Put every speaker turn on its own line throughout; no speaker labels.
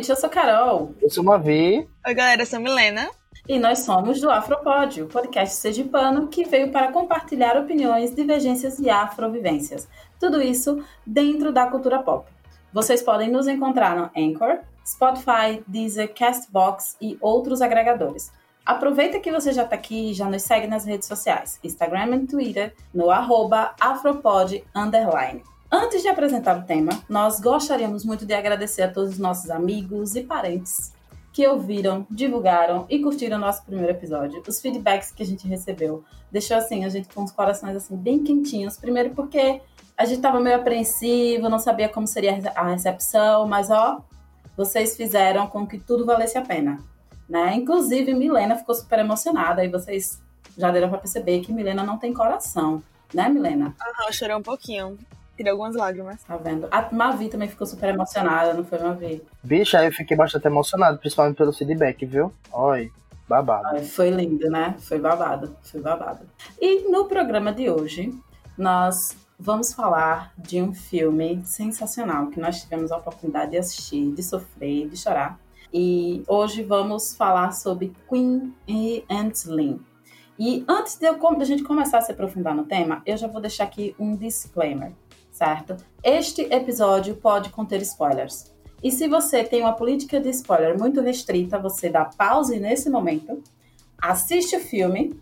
gente, eu sou Carol.
Eu sou Mavi.
Oi, galera, eu sou Milena.
E nós somos do Afropod, o podcast sergipano que veio para compartilhar opiniões, divergências e afrovivências. Tudo isso dentro da cultura pop. Vocês podem nos encontrar no Anchor, Spotify, Deezer, Castbox e outros agregadores. Aproveita que você já está aqui e já nos segue nas redes sociais, Instagram e Twitter, no arroba afropod__. Antes de apresentar o tema, nós gostaríamos muito de agradecer a todos os nossos amigos e parentes que ouviram, divulgaram e curtiram o nosso primeiro episódio. Os feedbacks que a gente recebeu deixou assim a gente com os corações assim bem quentinhos. Primeiro porque a gente estava meio apreensivo, não sabia como seria a recepção, mas ó, vocês fizeram com que tudo valesse a pena, né? Inclusive Milena ficou super emocionada e vocês já deram para perceber que Milena não tem coração, né, Milena?
Aham, eu chorei um pouquinho tirei algumas lágrimas.
Tá vendo? A Mavi também ficou super emocionada, não foi, Mavi?
Bicha, eu fiquei bastante emocionado, principalmente pelo feedback, viu? Oi, babado.
Ai, foi lindo, né? Foi babado, foi babado. E no programa de hoje, nós vamos falar de um filme sensacional que nós tivemos a oportunidade de assistir, de sofrer, de chorar. E hoje vamos falar sobre Queen e Slim. E antes de, eu, de a gente começar a se aprofundar no tema, eu já vou deixar aqui um disclaimer certo? Este episódio pode conter spoilers. E se você tem uma política de spoiler muito restrita, você dá pause nesse momento, assiste o filme,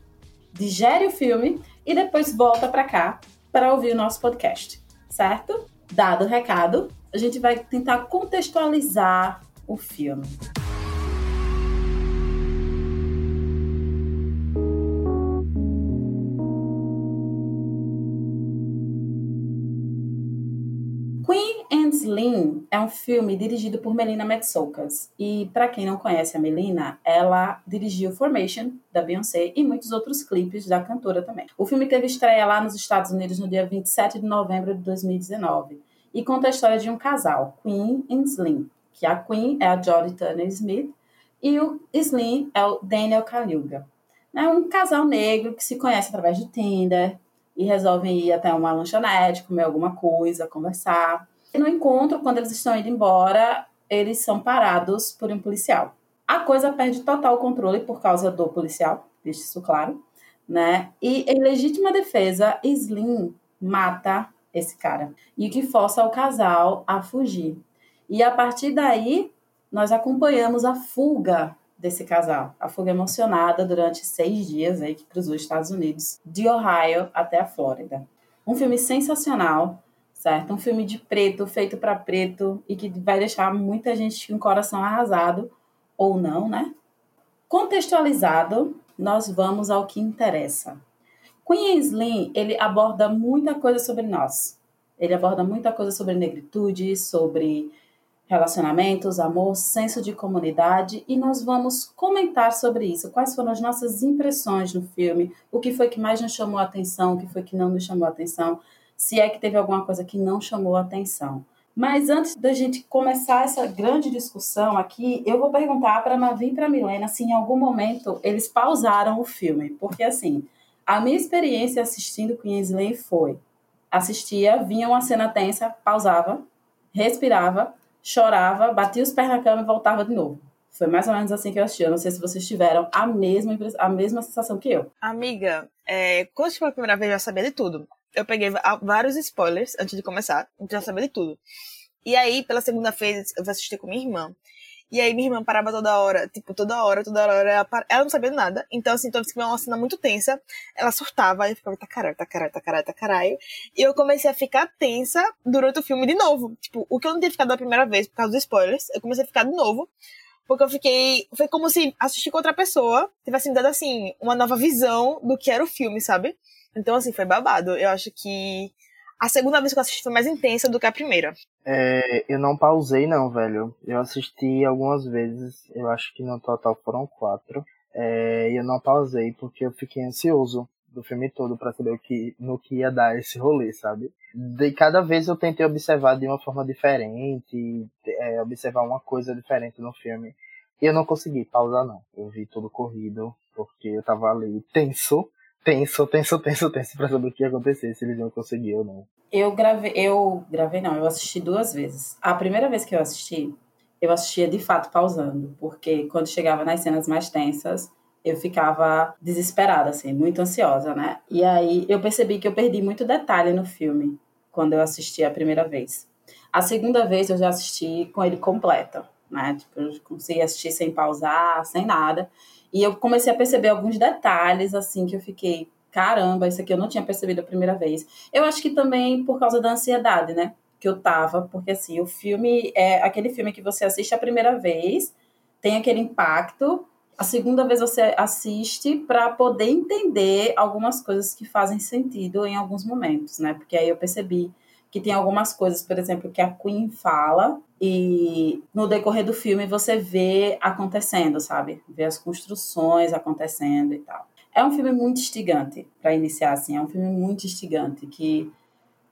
digere o filme e depois volta para cá para ouvir o nosso podcast, certo? Dado o recado, a gente vai tentar contextualizar o filme. Slim é um filme dirigido por Melina Metsoukas. E para quem não conhece a Melina, ela dirigiu Formation da Beyoncé e muitos outros clipes da cantora também. O filme teve estreia lá nos Estados Unidos no dia 27 de novembro de 2019 e conta a história de um casal, Queen e Slim, que a Queen é a Jodie Turner Smith e o Slim é o Daniel Kaluuya. É um casal negro que se conhece através de Tinder e resolvem ir até uma lanchonete, comer alguma coisa, conversar. E no encontro, quando eles estão indo embora, eles são parados por um policial. A coisa perde total controle por causa do policial, deixe isso claro, né? E em legítima defesa, Slim mata esse cara e que força o casal a fugir. E a partir daí, nós acompanhamos a fuga desse casal, a fuga emocionada durante seis dias aí que cruzou os Estados Unidos, de Ohio até a Flórida. Um filme sensacional, certo? Um filme de preto, feito para preto e que vai deixar muita gente com o coração arrasado ou não, né? Contextualizado, nós vamos ao que interessa. Queen Slim, ele aborda muita coisa sobre nós. Ele aborda muita coisa sobre negritude, sobre relacionamentos, amor, senso de comunidade e nós vamos comentar sobre isso. Quais foram as nossas impressões no filme? O que foi que mais nos chamou a atenção? O que foi que não nos chamou a atenção? Se é que teve alguma coisa que não chamou a atenção. Mas antes da gente começar essa grande discussão aqui, eu vou perguntar para Mavi e para Milena se em algum momento eles pausaram o filme. Porque, assim, a minha experiência assistindo Queensley foi: assistia, vinha uma cena tensa, pausava, respirava, chorava, batia os pés na cama e voltava de novo. Foi mais ou menos assim que eu assisti. Eu não sei se vocês tiveram a mesma, a mesma sensação que eu.
Amiga, é, quando eu a primeira vez, eu já sabia de tudo eu peguei vários spoilers antes de começar, então já sabia de tudo. E aí, pela segunda vez, eu assisti com minha irmã. E aí, minha irmã parava toda hora, tipo, toda hora, toda hora. Ela, ela não sabia nada. Então, assim, toda vez que uma cena muito tensa, ela surtava. Eu ficava, tá caralho, tá caralho, tá caralho, tá caralho. E eu comecei a ficar tensa durante o filme de novo. Tipo, o que eu não tinha ficado da primeira vez por causa dos spoilers, eu comecei a ficar de novo. Porque eu fiquei. Foi como se assistir com outra pessoa tivesse me dado, assim, uma nova visão do que era o filme, sabe? Então, assim, foi babado. Eu acho que a segunda vez que eu assisti foi mais intensa do que a primeira.
É, eu não pausei, não, velho. Eu assisti algumas vezes, eu acho que no total foram quatro. É, e eu não pausei porque eu fiquei ansioso do filme todo para saber o que, no que ia dar esse rolê, sabe? De cada vez eu tentei observar de uma forma diferente, é, observar uma coisa diferente no filme. E eu não consegui pausar, não. Eu vi tudo corrido, porque eu tava ali tenso tenso, tenso, tenso, tenso pra saber o que ia acontecer, se eles iam conseguir ou não.
Eu gravei, eu gravei não, eu assisti duas vezes. A primeira vez que eu assisti, eu assistia de fato pausando, porque quando chegava nas cenas mais tensas, eu ficava desesperada, assim, muito ansiosa, né? E aí eu percebi que eu perdi muito detalhe no filme quando eu assisti a primeira vez. A segunda vez eu já assisti com ele completo, né? Tipo, eu consegui assistir sem pausar, sem nada. E eu comecei a perceber alguns detalhes, assim, que eu fiquei, caramba, isso aqui eu não tinha percebido a primeira vez. Eu acho que também por causa da ansiedade, né? Que eu tava, porque assim, o filme é aquele filme que você assiste a primeira vez, tem aquele impacto, a segunda vez você assiste para poder entender algumas coisas que fazem sentido em alguns momentos, né? Porque aí eu percebi que tem algumas coisas, por exemplo, que a Queen fala e no decorrer do filme você vê acontecendo, sabe? Vê as construções acontecendo e tal. É um filme muito instigante para iniciar assim, é um filme muito instigante que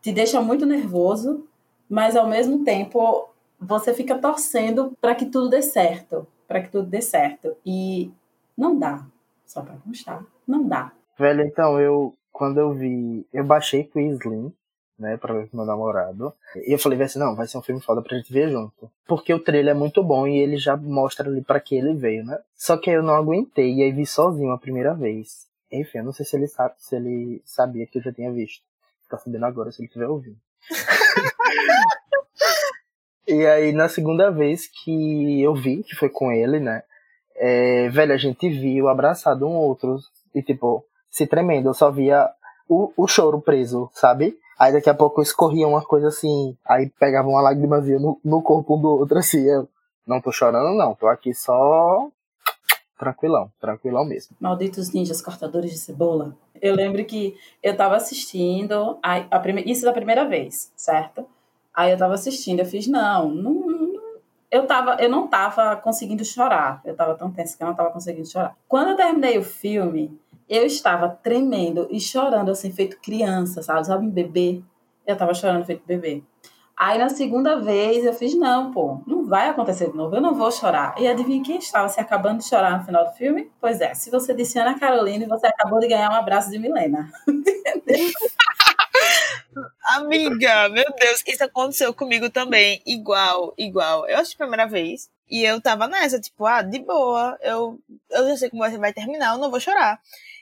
te deixa muito nervoso, mas ao mesmo tempo você fica torcendo para que tudo dê certo, para que tudo dê certo. E não dá, só para constar, não dá.
Velho, então eu quando eu vi, eu baixei o Slim, né, pra ver com meu namorado. E eu falei assim, não, vai ser um filme foda pra gente ver junto. Porque o trailer é muito bom e ele já mostra ali para que ele veio, né? Só que eu não aguentei e aí vi sozinho a primeira vez. Enfim, eu não sei se ele sabe, se ele sabia que eu já tinha visto. Tá sabendo agora se ele estiver ouvindo. E aí, na segunda vez que eu vi, que foi com ele, né? É, velho, a gente viu abraçado um outro e, tipo, se tremendo. Eu só via o, o choro preso, sabe? Aí daqui a pouco escorria uma coisa assim, aí pegava uma lágrimazinha no, no corpo um do outro, assim. Eu não tô chorando, não, tô aqui só tranquilão, tranquilão mesmo.
Malditos ninjas cortadores de cebola. Eu lembro que eu tava assistindo, a, a prime... isso da primeira vez, certo? Aí eu tava assistindo, eu fiz, não, não, não, eu, tava, eu não tava conseguindo chorar. Eu tava tão tensa que eu não tava conseguindo chorar. Quando eu terminei o filme, eu estava tremendo e chorando, assim, feito criança, sabe? Sabe bebê? Eu tava chorando feito bebê. Aí na segunda vez eu fiz, não, pô, não vai acontecer de novo, eu não vou chorar. E adivinha quem estava se acabando de chorar no final do filme? Pois é, se você disse Ana Carolina, você acabou de ganhar um abraço de Milena.
Amiga, meu Deus, isso aconteceu comigo também. Igual, igual. Eu acho a primeira vez. E eu tava nessa, tipo, ah, de boa, eu, eu já sei como vai terminar, eu não vou chorar.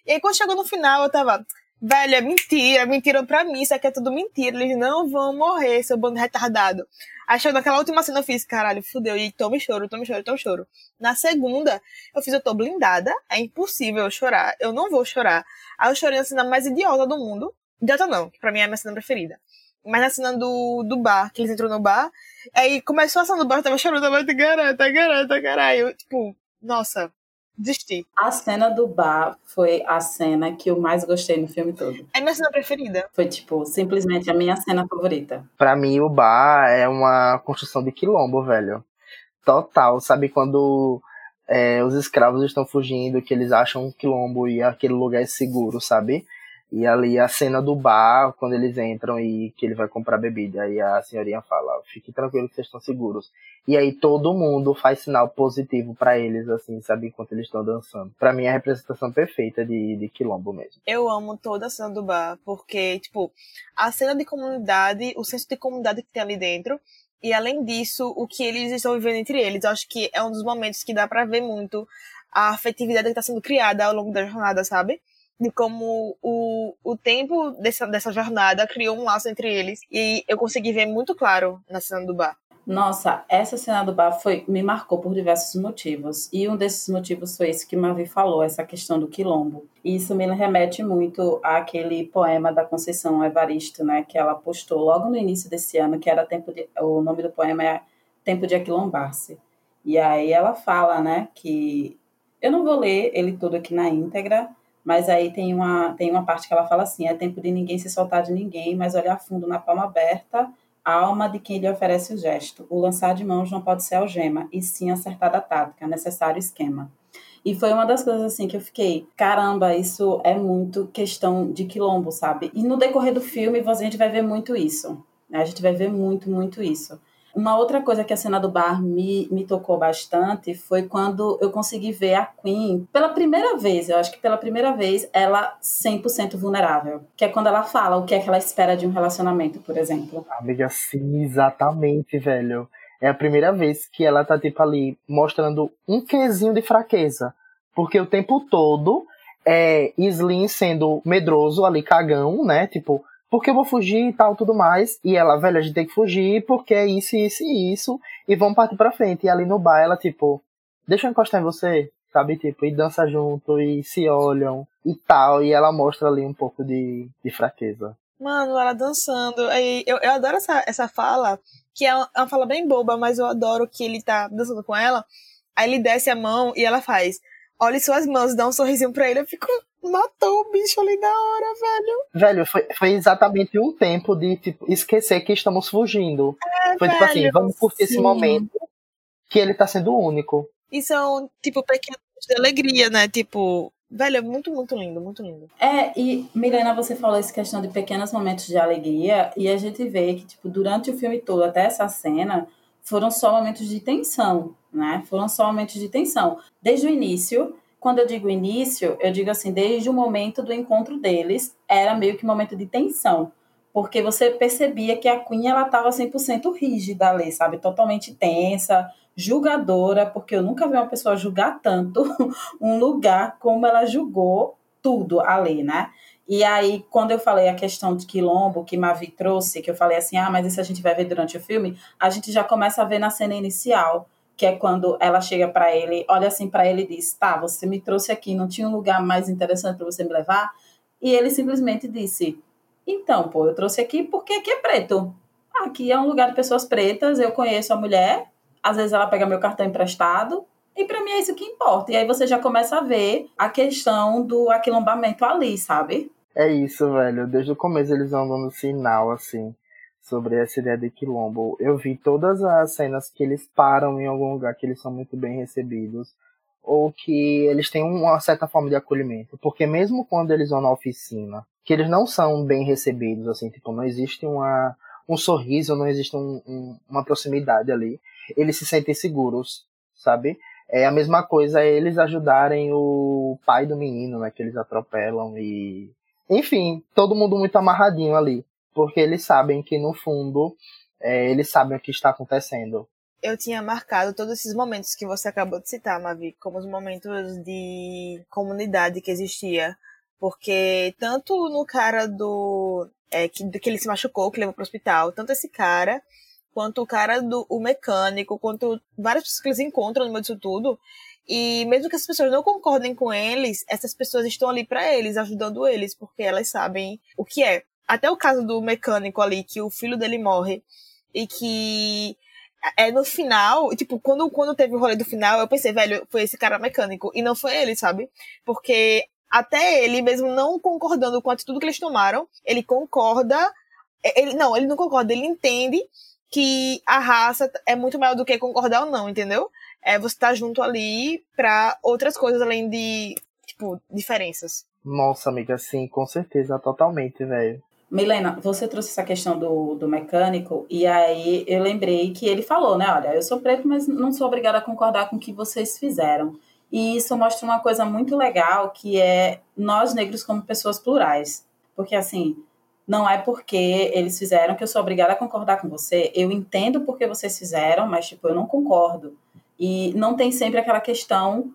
E aí quando chegou no final, eu tava, velho, é mentira, mentiram pra mim, isso aqui é tudo mentira, eles não vão morrer, seu bando retardado. Aí chegou naquela última cena, eu fiz, caralho, fudeu, e tome choro, tome choro, tome choro. Na segunda, eu fiz, eu tô blindada, é impossível eu chorar, eu não vou chorar. Aí eu chorei na cena mais idiota do mundo, Idiota não, que pra mim é a minha cena preferida. Mas na cena do, do bar, que eles entram no bar, aí começou a cena do bar, eu tava chorando, tava garanta, garanta, caralho. Tipo, nossa, desisti.
A cena do bar foi a cena que eu mais gostei no filme todo.
É minha cena preferida.
Foi, tipo, simplesmente a minha cena favorita.
Pra mim, o bar é uma construção de quilombo, velho. Total, sabe? Quando é, os escravos estão fugindo, que eles acham um quilombo e aquele lugar é seguro, sabe? E ali a cena do bar, quando eles entram e que ele vai comprar bebida, aí a senhorinha fala: "Fique tranquilo que vocês estão seguros". E aí todo mundo faz sinal positivo para eles assim, sabe, enquanto eles estão dançando. Para mim é a representação perfeita de, de quilombo mesmo.
Eu amo toda a cena do bar, porque tipo, a cena de comunidade, o senso de comunidade que tem ali dentro, e além disso, o que eles estão vivendo entre eles, eu acho que é um dos momentos que dá para ver muito a afetividade que está sendo criada ao longo da jornada, sabe? De como o, o tempo dessa, dessa jornada criou um laço entre eles. E eu consegui ver muito claro na cena do bar.
Nossa, essa cena do bar foi, me marcou por diversos motivos. E um desses motivos foi esse que Mavi falou, essa questão do quilombo. E isso me remete muito àquele poema da Conceição Evaristo, né, que ela postou logo no início desse ano, que era tempo de, o nome do poema é Tempo de Aquilombar-se. E aí ela fala, né, que eu não vou ler ele todo aqui na íntegra, mas aí tem uma, tem uma parte que ela fala assim: é tempo de ninguém se soltar de ninguém, mas olhar fundo na palma aberta, a alma de quem lhe oferece o gesto. O lançar de mãos não pode ser algema, e sim acertada tática, necessário esquema. E foi uma das coisas assim que eu fiquei, caramba, isso é muito questão de quilombo, sabe? E no decorrer do filme a gente vai ver muito isso. Né? A gente vai ver muito, muito isso. Uma outra coisa que a cena do bar me, me tocou bastante foi quando eu consegui ver a Queen pela primeira vez, eu acho que pela primeira vez, ela 100% vulnerável. Que é quando ela fala o que é que ela espera de um relacionamento, por exemplo.
Amiga, sim, exatamente, velho. é a primeira vez que ela tá, tipo, ali mostrando um quesinho de fraqueza. Porque o tempo todo é Slim sendo medroso ali, cagão, né? Tipo, porque eu vou fugir e tal, tudo mais. E ela, velho, a gente tem que fugir porque é isso, isso e isso. E vamos partir pra frente. E ali no bar, ela, tipo, deixa eu encostar em você, sabe? Tipo, e dança junto, e se olham e tal. E ela mostra ali um pouco de, de fraqueza.
Mano, ela dançando. Aí, eu, eu adoro essa, essa fala, que é uma, é fala bem boba, mas eu adoro que ele tá dançando com ela. Aí ele desce a mão e ela faz. Olha suas mãos, dá um sorrisinho pra ele. Eu fico, matou o bicho ali na hora, velho.
Velho, foi, foi exatamente um tempo de tipo, esquecer que estamos fugindo.
É,
foi
velho,
tipo assim, vamos curtir esse
sim.
momento que ele tá sendo único.
E são, tipo, pequenos de alegria, né? Tipo, velho, é muito, muito lindo, muito lindo.
É, e Milena, você falou essa questão de pequenos momentos de alegria, e a gente vê que, tipo, durante o filme todo, até essa cena, foram só momentos de tensão, né? Foram só momentos de tensão. Desde o início, quando eu digo início, eu digo assim, desde o momento do encontro deles, era meio que um momento de tensão. Porque você percebia que a Queen, ela estava 100% rígida ali, sabe? Totalmente tensa, julgadora, porque eu nunca vi uma pessoa julgar tanto um lugar como ela julgou tudo ali, né? E aí, quando eu falei a questão de quilombo que Mavi trouxe, que eu falei assim, ah, mas isso a gente vai ver durante o filme, a gente já começa a ver na cena inicial, que é quando ela chega para ele, olha assim para ele e diz, tá, você me trouxe aqui, não tinha um lugar mais interessante para você me levar? E ele simplesmente disse, então, pô, eu trouxe aqui porque aqui é preto. Aqui é um lugar de pessoas pretas, eu conheço a mulher, às vezes ela pega meu cartão emprestado, e para mim é isso que importa. E aí você já começa a ver a questão do aquilombamento ali, sabe?
É isso, velho. Desde o começo eles vão dando sinal, assim, sobre essa ideia de quilombo. Eu vi todas as cenas que eles param em algum lugar que eles são muito bem recebidos. Ou que eles têm uma certa forma de acolhimento. Porque mesmo quando eles vão na oficina, que eles não são bem recebidos, assim, tipo, não existe uma, um sorriso, não existe um, um, uma proximidade ali. Eles se sentem seguros, sabe? É a mesma coisa eles ajudarem o pai do menino, né? Que eles atropelam e. Enfim, todo mundo muito amarradinho ali. Porque eles sabem que no fundo é, eles sabem o que está acontecendo.
Eu tinha marcado todos esses momentos que você acabou de citar, Mavi, como os momentos de comunidade que existia. Porque tanto no cara do. É, que, que ele se machucou, que levou pro hospital, tanto esse cara, quanto o cara do o mecânico, quanto várias pessoas que eles encontram no meio disso tudo. E mesmo que as pessoas não concordem com eles, essas pessoas estão ali para eles, ajudando eles, porque elas sabem o que é. Até o caso do mecânico ali, que o filho dele morre, e que é no final, tipo, quando, quando teve o rolê do final, eu pensei, velho, foi esse cara mecânico, e não foi ele, sabe? Porque até ele, mesmo não concordando com tudo que eles tomaram, ele concorda. Ele, não, ele não concorda, ele entende que a raça é muito maior do que concordar ou não, entendeu? É você tá junto ali pra outras coisas além de, tipo, diferenças.
Nossa, amiga, sim, com certeza, totalmente, velho.
Milena, você trouxe essa questão do, do mecânico, e aí eu lembrei que ele falou, né? Olha, eu sou preto, mas não sou obrigada a concordar com o que vocês fizeram. E isso mostra uma coisa muito legal, que é nós negros como pessoas plurais. Porque, assim, não é porque eles fizeram que eu sou obrigada a concordar com você. Eu entendo porque vocês fizeram, mas, tipo, eu não concordo. E não tem sempre aquela questão.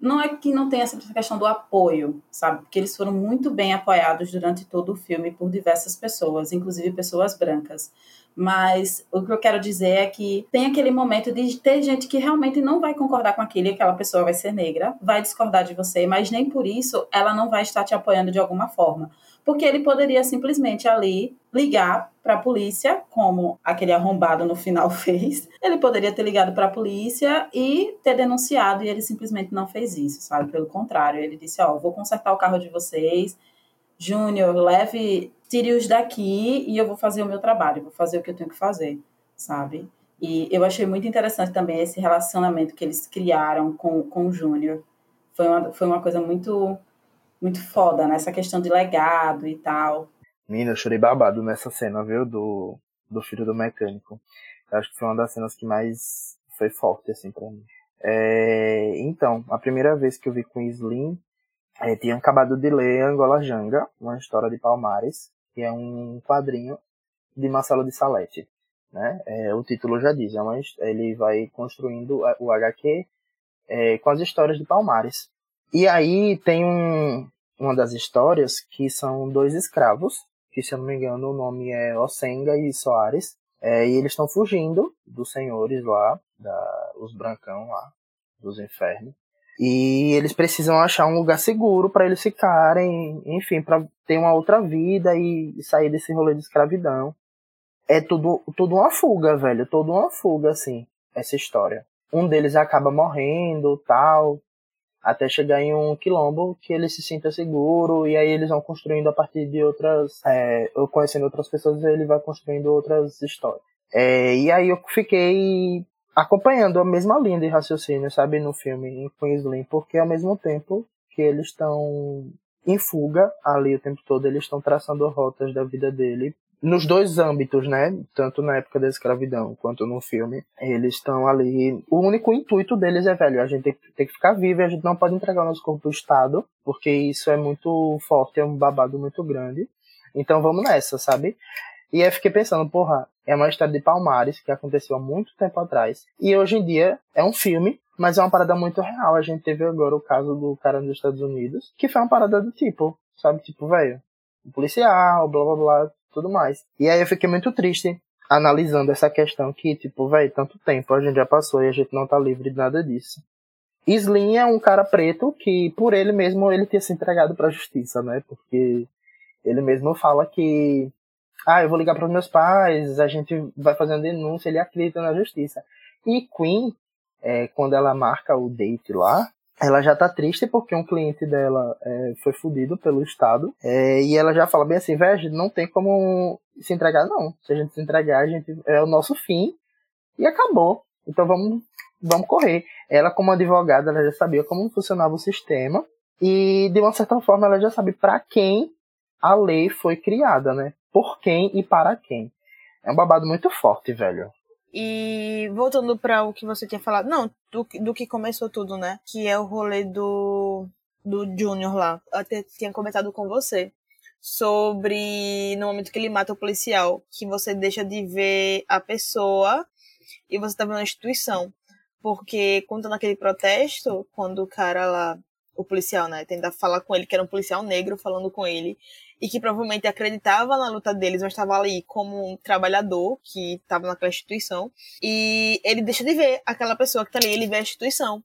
Não é que não tenha essa questão do apoio, sabe? Porque eles foram muito bem apoiados durante todo o filme por diversas pessoas, inclusive pessoas brancas. Mas o que eu quero dizer é que tem aquele momento de ter gente que realmente não vai concordar com aquilo e aquela pessoa vai ser negra, vai discordar de você, mas nem por isso ela não vai estar te apoiando de alguma forma. Porque ele poderia simplesmente ali ligar para a polícia, como aquele arrombado no final fez. Ele poderia ter ligado para a polícia e ter denunciado, e ele simplesmente não fez isso, sabe? Pelo contrário, ele disse: Ó, oh, vou consertar o carro de vocês. Júnior, leve tire-os daqui e eu vou fazer o meu trabalho, vou fazer o que eu tenho que fazer, sabe? E eu achei muito interessante também esse relacionamento que eles criaram com, com o Júnior. Foi uma, foi uma coisa muito, muito foda, né? questão de legado e tal.
Mina, eu chorei babado nessa cena, viu? Do, do filho do mecânico. Eu acho que foi uma das cenas que mais foi forte, assim, pra mim. É, então, a primeira vez que eu vi com Slim, é, tinha acabado de ler Angola Janga, uma história de Palmares, que é um quadrinho de Marcelo de Salete. né? É, o título já diz, é uma, ele vai construindo o HQ é, com as histórias de Palmares. E aí tem um, uma das histórias que são dois escravos, que se eu não me engano o nome é Osenga e Soares, é, e eles estão fugindo dos senhores lá, da, os brancão lá, dos infernos. E eles precisam achar um lugar seguro para eles ficarem, enfim, para ter uma outra vida e sair desse rolê de escravidão. É tudo, tudo uma fuga, velho, tudo uma fuga, assim, essa história. Um deles acaba morrendo, tal, até chegar em um quilombo que ele se sinta seguro e aí eles vão construindo a partir de outras, é, conhecendo outras pessoas, ele vai construindo outras histórias. É, e aí eu fiquei acompanhando a mesma linha de raciocínio, sabe, no filme em Queensland, porque ao mesmo tempo que eles estão em fuga ali o tempo todo, eles estão traçando rotas da vida dele nos dois âmbitos, né? Tanto na época da escravidão quanto no filme. Eles estão ali. O único intuito deles é, velho, a gente tem, que ficar vivo e a gente não pode entregar o nosso corpo pro Estado, porque isso é muito forte, é um babado muito grande. Então vamos nessa, sabe? E aí fiquei pensando, porra, é uma história de Palmares que aconteceu há muito tempo atrás. E hoje em dia é um filme, mas é uma parada muito real. A gente teve agora o caso do cara nos Estados Unidos, que foi uma parada do tipo, sabe? Tipo, velho, policial, blá blá blá, tudo mais. E aí eu fiquei muito triste analisando essa questão que, tipo, velho, tanto tempo a gente já passou e a gente não tá livre de nada disso. Slim é um cara preto que, por ele mesmo, ele tinha se entregado pra justiça, né? Porque ele mesmo fala que ah, eu vou ligar para os meus pais, a gente vai fazendo denúncia, ele acredita na justiça. E Queen, é, quando ela marca o date lá, ela já tá triste porque um cliente dela é, foi fudido pelo Estado. É, e ela já fala bem assim, velho, não tem como se entregar, não. Se a gente se entregar, a gente é o nosso fim e acabou. Então vamos, vamos correr. Ela, como advogada, ela já sabia como funcionava o sistema. E de uma certa forma ela já sabe para quem a lei foi criada, né? por quem e para quem. É um babado muito forte, velho.
E voltando para o que você tinha falado, não, do, do que começou tudo, né? Que é o rolê do, do Junior lá. Eu até tinha comentado com você sobre no momento que ele mata o policial, que você deixa de ver a pessoa e você tá vendo a instituição. Porque quando naquele protesto, quando o cara lá, o policial, né, tenta falar com ele, que era um policial negro falando com ele, e que provavelmente acreditava na luta deles, mas estava ali como um trabalhador que estava naquela instituição. E ele deixa de ver aquela pessoa que está ali, ele vê a instituição.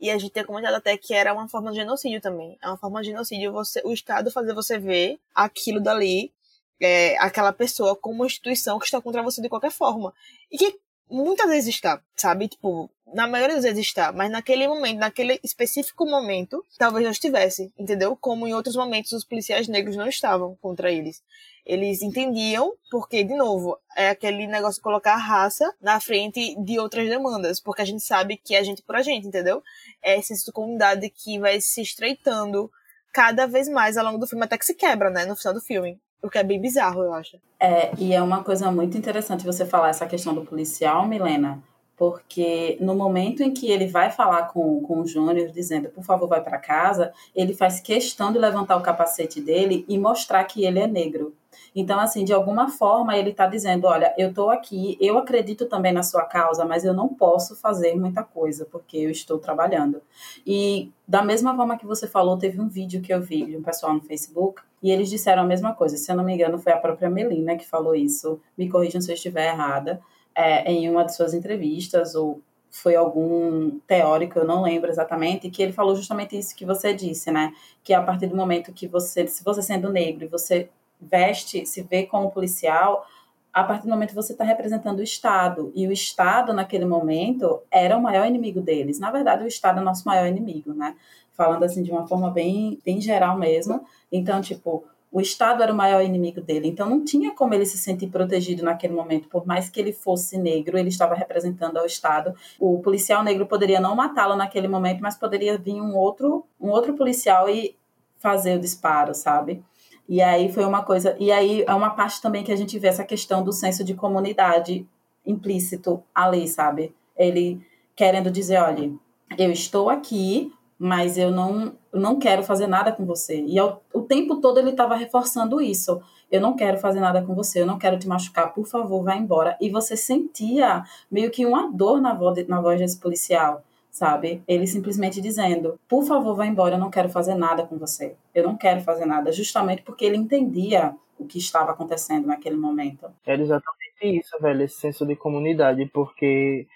E a gente tinha comentado até que era uma forma de genocídio também. É uma forma de genocídio você, o Estado fazer você ver aquilo dali, é, aquela pessoa como uma instituição que está contra você de qualquer forma. E que muitas vezes está, sabe? Tipo, na maioria das vezes está, mas naquele momento, naquele específico momento, talvez não estivesse, entendeu? Como em outros momentos os policiais negros não estavam contra eles. Eles entendiam, porque, de novo, é aquele negócio de colocar a raça na frente de outras demandas, porque a gente sabe que é gente por a gente, entendeu? É essa comunidade que vai se estreitando cada vez mais ao longo do filme, até que se quebra, né, no final do filme. O que é bem bizarro, eu acho.
É, e é uma coisa muito interessante você falar essa questão do policial, Milena, porque no momento em que ele vai falar com, com o Júnior, dizendo, por favor, vai para casa, ele faz questão de levantar o capacete dele e mostrar que ele é negro. Então, assim, de alguma forma, ele está dizendo: olha, eu estou aqui, eu acredito também na sua causa, mas eu não posso fazer muita coisa, porque eu estou trabalhando. E da mesma forma que você falou, teve um vídeo que eu vi de um pessoal no Facebook, e eles disseram a mesma coisa. Se eu não me engano, foi a própria Melina que falou isso. Me corrijam se eu estiver errada é, em uma de suas entrevistas, ou foi algum teórico, eu não lembro exatamente, que ele falou justamente isso que você disse, né? Que a partir do momento que você, se você sendo negro você veste, se vê como policial, a partir do momento que você está representando o Estado. E o Estado, naquele momento, era o maior inimigo deles. Na verdade, o Estado é o nosso maior inimigo, né? Falando assim de uma forma bem, bem geral mesmo. Então, tipo, o Estado era o maior inimigo dele, então não tinha como ele se sentir protegido naquele momento, por mais que ele fosse negro, ele estava representando ao Estado. O policial negro poderia não matá-lo naquele momento, mas poderia vir um outro, um outro policial e fazer o disparo, sabe? E aí foi uma coisa, e aí é uma parte também que a gente vê essa questão do senso de comunidade implícito ali, sabe? Ele querendo dizer, olha, eu estou aqui mas eu não, não quero fazer nada com você. E ao, o tempo todo ele estava reforçando isso. Eu não quero fazer nada com você, eu não quero te machucar, por favor, vá embora. E você sentia meio que uma dor na voz, na voz desse policial, sabe? Ele simplesmente dizendo: por favor, vá embora, eu não quero fazer nada com você. Eu não quero fazer nada, justamente porque ele entendia o que estava acontecendo naquele momento.
Era exatamente isso, velho, esse senso de comunidade, porque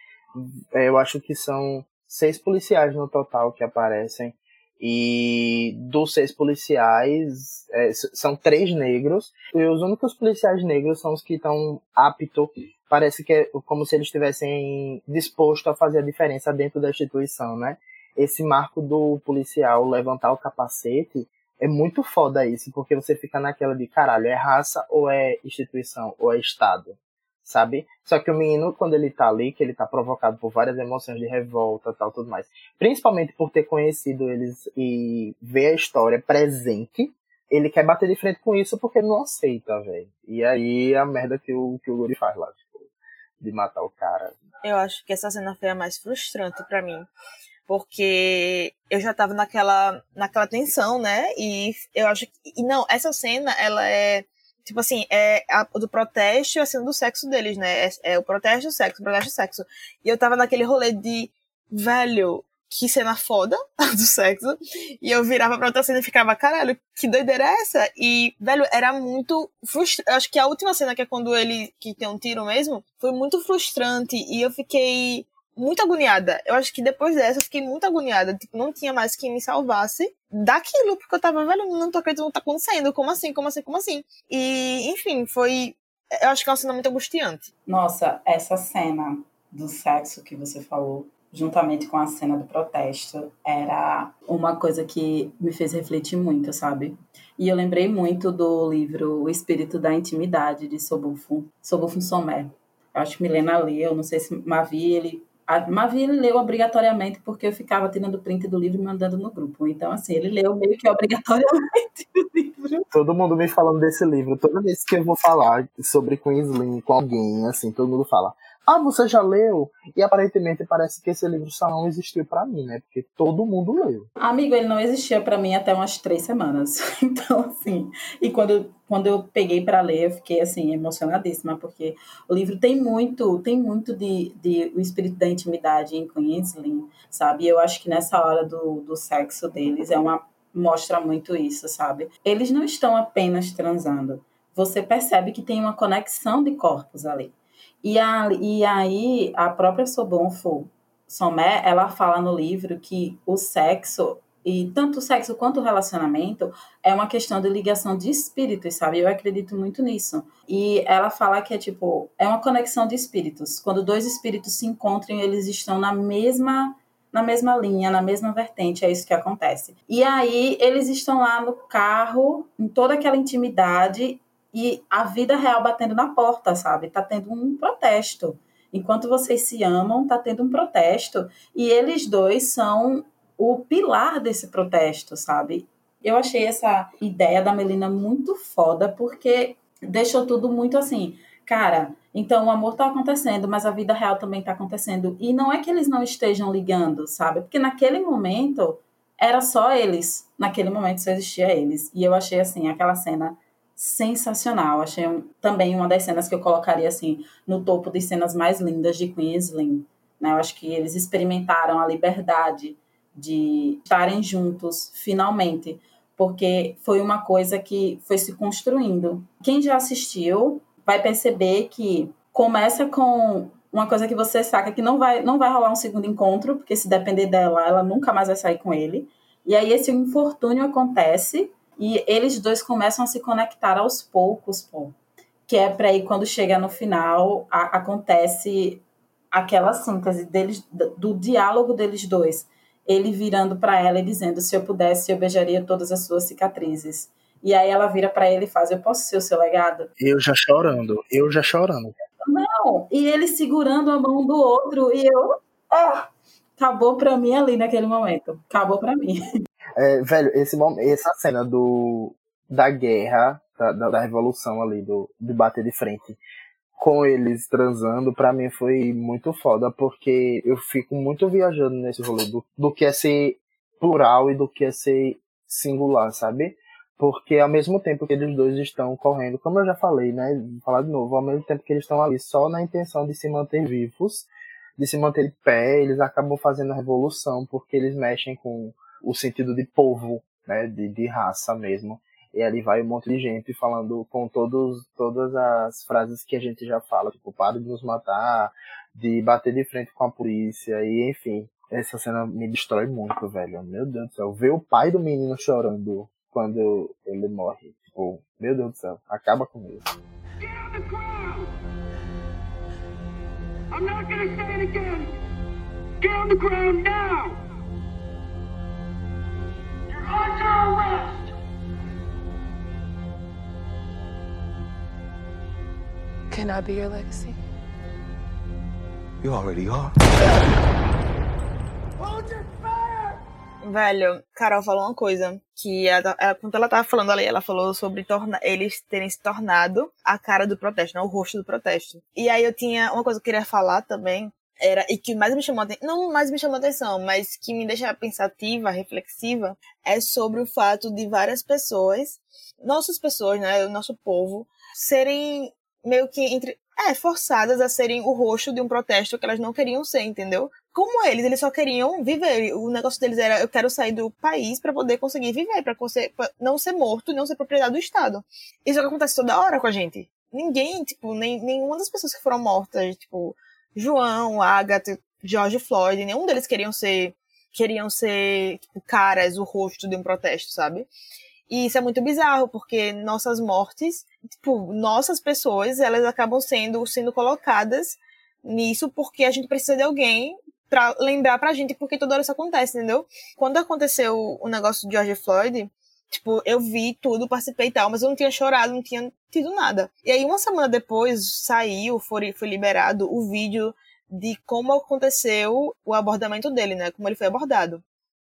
é, eu acho que são seis policiais no total que aparecem. E dos seis policiais, é, são três negros. E os únicos policiais negros são os que estão aptos. Parece que é como se eles estivessem dispostos a fazer a diferença dentro da instituição, né? Esse marco do policial levantar o capacete é muito foda isso, porque você fica naquela de caralho, é raça ou é instituição ou é Estado? sabe? Só que o menino, quando ele tá ali, que ele tá provocado por várias emoções de revolta, tal, tudo mais, principalmente por ter conhecido eles e ver a história presente, ele quer bater de frente com isso porque não aceita, velho. E aí a merda que o, que o Guri faz lá, tipo, de matar o cara.
Eu acho que essa cena foi a mais frustrante para mim. Porque eu já tava naquela, naquela tensão, né? E eu acho que. E não, essa cena, ela é Tipo assim, é a, do protesto assim, do sexo deles, né? É, é o protesto do sexo, o protesto do sexo. E eu tava naquele rolê de, velho, que cena foda do sexo. E eu virava pra outra cena e ficava, caralho, que doideira é essa? E, velho, era muito frustrante. Acho que a última cena, que é quando ele que tem um tiro mesmo, foi muito frustrante. E eu fiquei muito agoniada. Eu acho que depois dessa eu fiquei muito agoniada. Tipo, não tinha mais quem me salvasse daquilo, porque eu tava, velho, não tô acreditando que tá acontecendo. Como assim? Como assim? Como assim? E, enfim, foi. Eu acho que é uma cena muito angustiante.
Nossa, essa cena do sexo que você falou, juntamente com a cena do protesto, era uma coisa que me fez refletir muito, sabe? E eu lembrei muito do livro O Espírito da Intimidade, de Sobufo, Sobufo Somé. Eu acho que Milena leu, não sei se Mavi, ele Mavi ele leu obrigatoriamente porque eu ficava tirando print do livro e mandando no grupo. Então, assim, ele leu meio que obrigatoriamente o livro.
Todo mundo me falando desse livro. Toda vez que eu vou falar sobre Queensland com alguém, assim, todo mundo fala: ah, você já leu? E aparentemente parece que esse livro só não existiu para mim, né? Porque todo mundo leu.
Amigo, ele não existia para mim até umas três semanas. Então, assim, e quando, quando eu peguei para ler, eu fiquei, assim, emocionadíssima, porque o livro tem muito, tem muito de, de o espírito da intimidade em Queensland, sabe? E eu acho que nessa hora do, do sexo deles é uma mostra muito isso, sabe? Eles não estão apenas transando. Você percebe que tem uma conexão de corpos ali. E, a, e aí, a própria Sobonfo Somé, ela fala no livro que o sexo, e tanto o sexo quanto o relacionamento, é uma questão de ligação de espíritos, sabe? Eu acredito muito nisso. E ela fala que é tipo, é uma conexão de espíritos. Quando dois espíritos se encontram, eles estão na mesma na mesma linha, na mesma vertente, é isso que acontece. E aí eles estão lá no carro, em toda aquela intimidade, e a vida real batendo na porta, sabe? Tá tendo um protesto. Enquanto vocês se amam, tá tendo um protesto. E eles dois são o pilar desse protesto, sabe? Eu achei essa ideia da Melina muito foda, porque deixou tudo muito assim. Cara, então o amor tá acontecendo, mas a vida real também tá acontecendo. E não é que eles não estejam ligando, sabe? Porque naquele momento era só eles. Naquele momento só existia eles. E eu achei assim, aquela cena sensacional. Achei um, também uma das cenas que eu colocaria assim no topo de cenas mais lindas de Queensland. Né? Eu acho que eles experimentaram a liberdade de estarem juntos finalmente, porque foi uma coisa que foi se construindo. Quem já assistiu vai perceber que começa com uma coisa que você saca que não vai não vai rolar um segundo encontro, porque se depender dela, ela nunca mais vai sair com ele. E aí esse infortúnio acontece e eles dois começam a se conectar aos poucos, pô. Que é para aí quando chega no final, a, acontece aquela síntese deles, do diálogo deles dois. Ele virando para ela e dizendo: Se eu pudesse, eu beijaria todas as suas cicatrizes. E aí ela vira para ele e faz: Eu posso ser o seu legado?
Eu já chorando, eu já chorando.
Não, e ele segurando a mão do outro, e eu. Oh, acabou pra mim ali naquele momento. Acabou pra mim.
É, velho, esse, essa cena do, da guerra, da, da, da revolução ali, do, de bater de frente, com eles transando, pra mim foi muito foda, porque eu fico muito viajando nesse rolê do, do que é ser plural e do que é ser singular, sabe? Porque ao mesmo tempo que eles dois estão correndo, como eu já falei, né? Vou falar de novo, ao mesmo tempo que eles estão ali só na intenção de se manter vivos, de se manter de pé, eles acabam fazendo a revolução, porque eles mexem com o sentido de povo, né? De, de raça mesmo. E ali vai um monte de gente falando com todos, todas as frases que a gente já fala, tipo, de nos matar, de bater de frente com a polícia, e enfim. Essa cena me destrói muito, velho. Meu Deus do céu. Ver o pai do menino chorando quando ele morre. Tipo, meu Deus do céu. Acaba comigo. I'm not gonna say it again. Get on the ground now.
Can I be your legacy?
You already are.
Velho, Carol falou uma coisa que ela, ela, quando ela tava falando ali, ela falou sobre torna, eles terem se tornado a cara do protesto, né, o rosto do protesto. E aí eu tinha uma coisa que eu queria falar também, era e que mais me chamou não mais me chamou atenção, mas que me deixa pensativa, reflexiva, é sobre o fato de várias pessoas, nossas pessoas, né, o nosso povo, serem meio que entre é, forçadas a serem o rosto de um protesto que elas não queriam ser, entendeu? Como eles, eles só queriam viver. O negócio deles era: eu quero sair do país para poder conseguir viver, para não ser morto, não ser propriedade do Estado. Isso é o que acontece toda hora com a gente. Ninguém, tipo, nem, nenhuma das pessoas que foram mortas, tipo, João, Agatha, George Floyd, nenhum deles queriam ser queriam ser tipo, caras, o rosto de um protesto, sabe? E isso é muito bizarro, porque nossas mortes, tipo, nossas pessoas, elas acabam sendo, sendo colocadas nisso porque a gente precisa de alguém para lembrar pra gente porque toda hora isso acontece, entendeu? Quando aconteceu o negócio de George Floyd, tipo, eu vi tudo, participei e tal, mas eu não tinha chorado, não tinha tido nada. E aí, uma semana depois, saiu, foi, foi liberado o vídeo de como aconteceu o abordamento dele, né? Como ele foi abordado.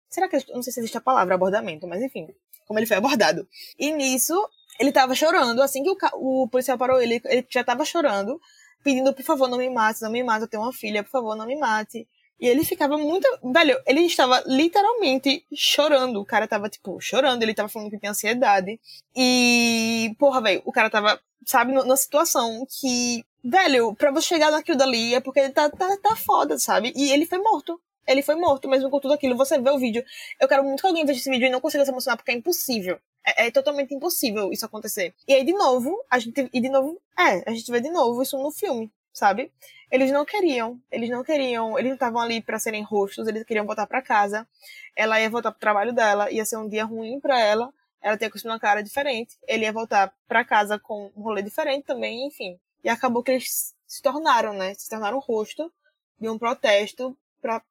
Será que, não sei se existe a palavra abordamento, mas enfim, como ele foi abordado. E nisso, ele tava chorando, assim que o, o policial parou ele, ele já tava chorando, pedindo, por favor, não me mate, não me mate, eu tenho uma filha, por favor, não me mate. E ele ficava muito. Velho, ele estava literalmente chorando. O cara tava, tipo, chorando. Ele tava falando que tinha ansiedade. E, porra, velho, o cara tava, sabe, numa situação que. Velho, pra você chegar naquilo dali é porque ele tá, tá, tá foda, sabe? E ele foi morto. Ele foi morto, mesmo com tudo aquilo. Você vê o vídeo. Eu quero muito que alguém veja esse vídeo e não consiga se emocionar, porque é impossível. É, é, totalmente impossível isso acontecer. E aí, de novo, a gente. E de novo, é, a gente vê de novo isso no filme, sabe? Eles não queriam. Eles não queriam. Eles não estavam ali para serem rostos, eles queriam voltar para casa. Ela ia voltar pro trabalho dela, ia ser um dia ruim para ela. Ela tinha que uma cara diferente. Ele ia voltar para casa com um rolê diferente também, enfim. E acabou que eles se tornaram, né? Se tornaram rosto de um protesto para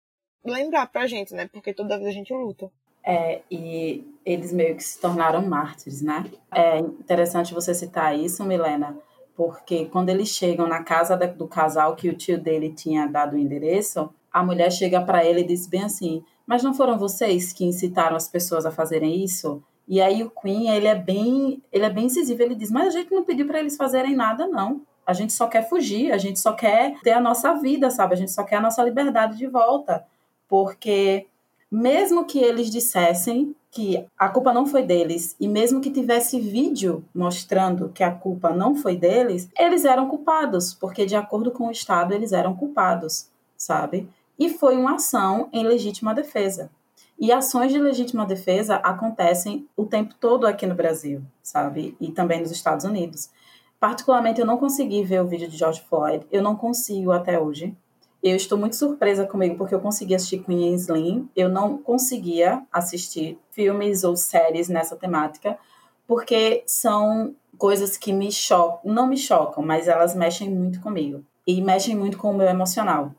lembrar pra gente, né? Porque toda vez a gente luta.
É, e eles meio que se tornaram mártires, né? É interessante você citar isso, Milena, porque quando eles chegam na casa do casal que o tio dele tinha dado o endereço, a mulher chega para ele e diz bem assim: Mas não foram vocês que incitaram as pessoas a fazerem isso? E aí o Queen, ele é bem, ele é bem incisivo, ele diz: "Mas a gente não pediu para eles fazerem nada não. A gente só quer fugir, a gente só quer ter a nossa vida, sabe? A gente só quer a nossa liberdade de volta." Porque mesmo que eles dissessem que a culpa não foi deles, e mesmo que tivesse vídeo mostrando que a culpa não foi deles, eles eram culpados, porque de acordo com o Estado eles eram culpados, sabe? E foi uma ação em legítima defesa. E ações de legítima defesa acontecem o tempo todo aqui no Brasil, sabe? E também nos Estados Unidos. Particularmente, eu não consegui ver o vídeo de George Floyd, eu não consigo até hoje. Eu estou muito surpresa comigo porque eu consegui assistir Queen Slim. Eu não conseguia assistir filmes ou séries nessa temática porque são coisas que me chocam, não me chocam, mas elas mexem muito comigo e mexem muito com o meu emocional.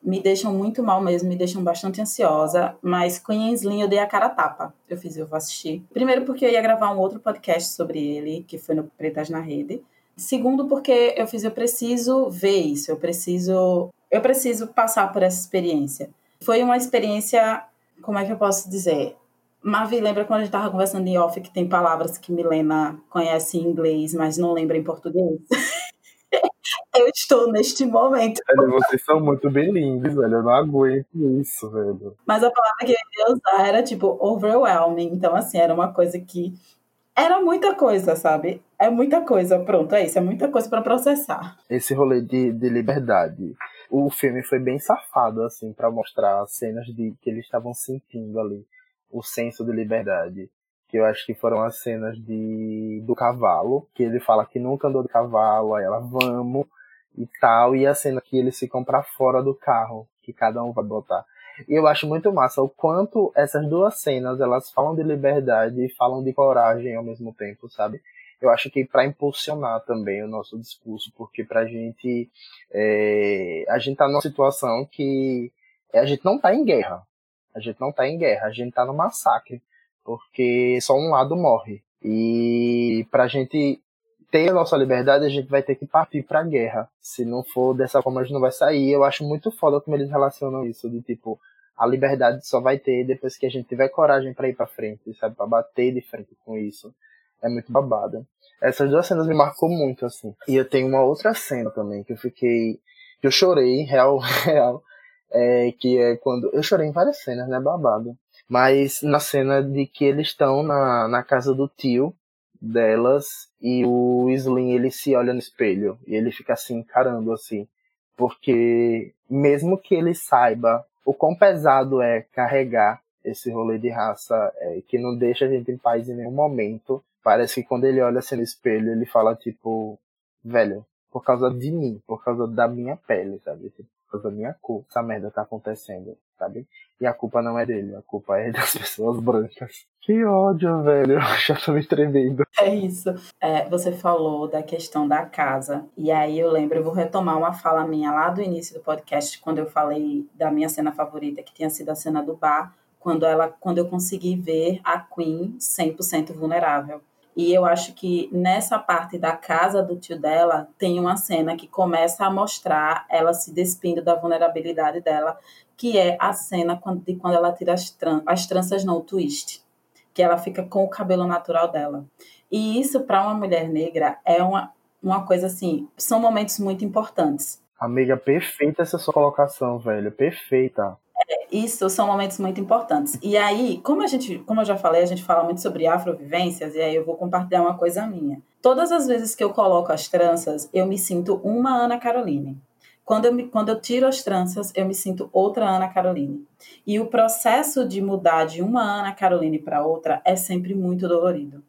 Me deixam muito mal mesmo, me deixam bastante ansiosa, mas Queen Slim eu dei a cara a tapa. Eu fiz, eu vou assistir. Primeiro porque eu ia gravar um outro podcast sobre ele, que foi no Pretas na Rede. Segundo porque eu fiz, eu preciso ver isso, eu preciso eu preciso passar por essa experiência. Foi uma experiência, como é que eu posso dizer? Mavi, lembra quando a gente estava conversando em off que tem palavras que Milena conhece em inglês, mas não lembra em português? eu estou neste momento.
Vocês são muito bilíngues, velho. Eu não aguento isso, velho.
Mas a palavra que eu ia usar era tipo overwhelming. Então, assim, era uma coisa que. Era muita coisa, sabe? É muita coisa. Pronto, é isso. É muita coisa para processar.
Esse rolê de, de liberdade. O filme foi bem safado, assim, para mostrar as cenas de que eles estavam sentindo ali. O senso de liberdade que eu acho que foram as cenas de do cavalo, que ele fala que nunca andou de cavalo, aí ela vamos e tal, e a cena que eles ficam para fora do carro, que cada um vai botar. E eu acho muito massa o quanto essas duas cenas, elas falam de liberdade e falam de coragem ao mesmo tempo, sabe? Eu acho que para impulsionar também o nosso discurso, porque pra gente é, a gente tá numa situação que a gente não tá em guerra. A gente não tá em guerra, a gente tá no massacre porque só um lado morre. E para a gente ter a nossa liberdade, a gente vai ter que partir para a guerra. Se não for dessa forma, a gente não vai sair. Eu acho muito foda como eles relacionam isso, de tipo, a liberdade só vai ter depois que a gente tiver coragem para ir para frente, sabe, para bater de frente com isso. É muito babada. Essas duas cenas me marcou muito assim. E eu tenho uma outra cena também que eu fiquei que eu chorei, real, real, é, que é quando eu chorei em várias cenas, né, babado mas na cena de que eles estão na, na casa do tio delas e o Slim ele se olha no espelho e ele fica assim encarando assim porque mesmo que ele saiba o quão pesado é carregar esse rolê de raça é, que não deixa a gente em paz em nenhum momento. Parece que quando ele olha assim no espelho ele fala tipo velho por causa de mim por causa da minha pele sabe da minha cor, essa merda tá acontecendo, sabe? E a culpa não é dele, a culpa é das pessoas brancas. Que ódio, velho. Eu já tô me tremendo.
É isso. É, você falou da questão da casa. E aí eu lembro, eu vou retomar uma fala minha lá do início do podcast, quando eu falei da minha cena favorita, que tinha sido a cena do bar, quando ela quando eu consegui ver a Queen 100% vulnerável. E eu acho que nessa parte da casa do tio dela tem uma cena que começa a mostrar ela se despindo da vulnerabilidade dela, que é a cena de quando ela tira as, tran as tranças no twist, que ela fica com o cabelo natural dela. E isso para uma mulher negra é uma, uma coisa assim, são momentos muito importantes.
Amiga, perfeita essa sua colocação, velho, perfeita
isso são momentos muito importantes. E aí, como a gente, como eu já falei, a gente fala muito sobre afrovivências, e aí eu vou compartilhar uma coisa minha. Todas as vezes que eu coloco as tranças, eu me sinto uma Ana Caroline. Quando eu, me, quando eu tiro as tranças, eu me sinto outra Ana Caroline. E o processo de mudar de uma Ana Caroline para outra é sempre muito dolorido